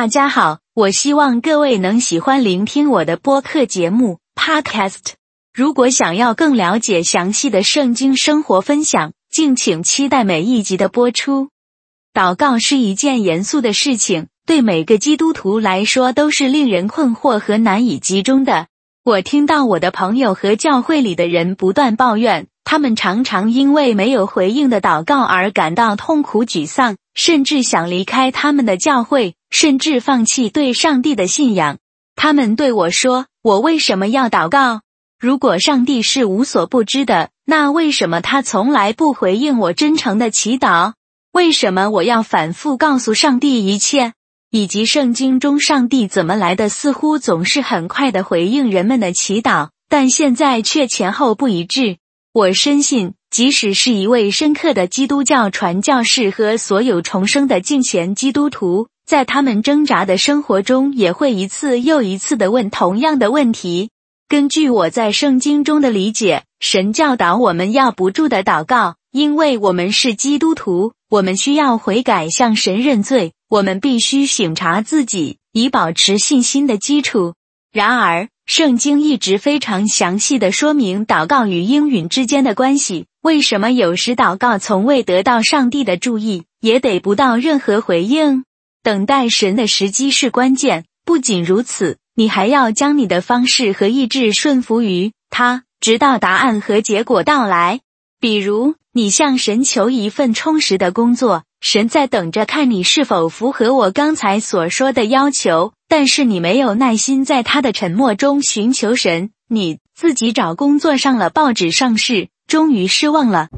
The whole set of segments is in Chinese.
大家好，我希望各位能喜欢聆听我的播客节目 Podcast。如果想要更了解详细的圣经生活分享，敬请期待每一集的播出。祷告是一件严肃的事情，对每个基督徒来说都是令人困惑和难以集中的。我听到我的朋友和教会里的人不断抱怨，他们常常因为没有回应的祷告而感到痛苦沮丧，甚至想离开他们的教会，甚至放弃对上帝的信仰。他们对我说：“我为什么要祷告？如果上帝是无所不知的，那为什么他从来不回应我真诚的祈祷？为什么我要反复告诉上帝一切？”以及圣经中上帝怎么来的，似乎总是很快的回应人们的祈祷，但现在却前后不一致。我深信，即使是一位深刻的基督教传教士和所有重生的敬虔基督徒，在他们挣扎的生活中，也会一次又一次的问同样的问题。根据我在圣经中的理解，神教导我们要不住的祷告，因为我们是基督徒，我们需要悔改，向神认罪。我们必须省察自己，以保持信心的基础。然而，圣经一直非常详细的说明祷告与应允之间的关系。为什么有时祷告从未得到上帝的注意，也得不到任何回应？等待神的时机是关键。不仅如此，你还要将你的方式和意志顺服于他，直到答案和结果到来。比如，你向神求一份充实的工作。神在等着看你是否符合我刚才所说的要求，但是你没有耐心在他的沉默中寻求神，你自己找工作上了报纸上市，终于失望了。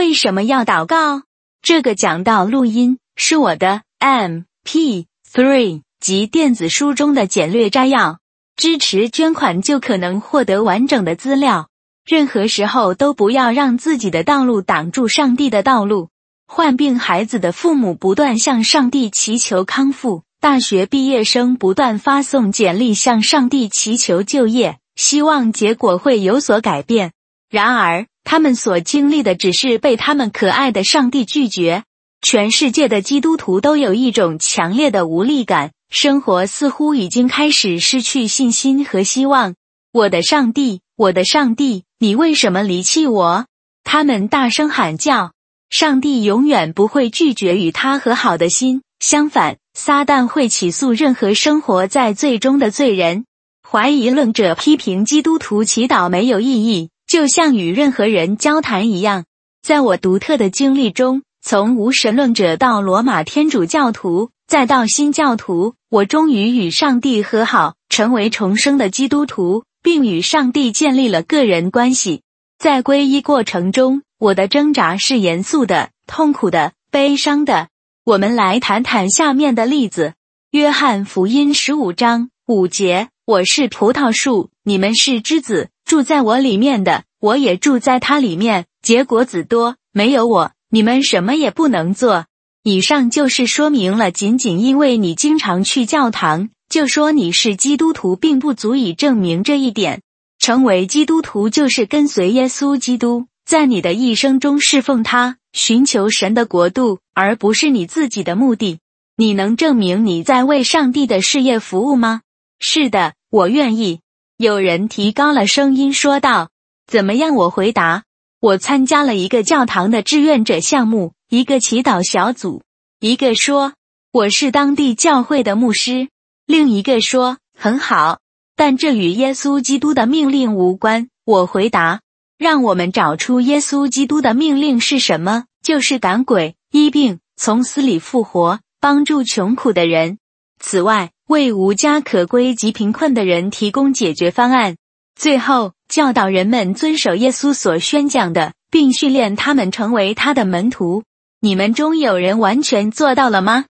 为什么要祷告？这个讲到录音是我的 MP3 及电子书中的简略摘要，支持捐款就可能获得完整的资料。任何时候都不要让自己的道路挡住上帝的道路。患病孩子的父母不断向上帝祈求康复，大学毕业生不断发送简历向上帝祈求就业，希望结果会有所改变。然而，他们所经历的只是被他们可爱的上帝拒绝。全世界的基督徒都有一种强烈的无力感，生活似乎已经开始失去信心和希望。我的上帝，我的上帝。你为什么离弃我？他们大声喊叫。上帝永远不会拒绝与他和好的心，相反，撒旦会起诉任何生活在最终的罪人。怀疑论者批评基督徒祈祷没有意义，就像与任何人交谈一样。在我独特的经历中，从无神论者到罗马天主教徒，再到新教徒，我终于与上帝和好，成为重生的基督徒。并与上帝建立了个人关系。在皈依过程中，我的挣扎是严肃的、痛苦的、悲伤的。我们来谈谈下面的例子：约翰福音十五章五节：“我是葡萄树，你们是枝子，住在我里面的，我也住在他里面，结果子多。没有我，你们什么也不能做。”以上就是说明了，仅仅因为你经常去教堂。就说你是基督徒，并不足以证明这一点。成为基督徒就是跟随耶稣基督，在你的一生中侍奉他，寻求神的国度，而不是你自己的目的。你能证明你在为上帝的事业服务吗？是的，我愿意。有人提高了声音说道：“怎么样？”我回答：“我参加了一个教堂的志愿者项目，一个祈祷小组。”一个说：“我是当地教会的牧师。”另一个说很好，但这与耶稣基督的命令无关。我回答：让我们找出耶稣基督的命令是什么，就是赶鬼、医病、从死里复活、帮助穷苦的人。此外，为无家可归及贫困的人提供解决方案。最后，教导人们遵守耶稣所宣讲的，并训练他们成为他的门徒。你们中有人完全做到了吗？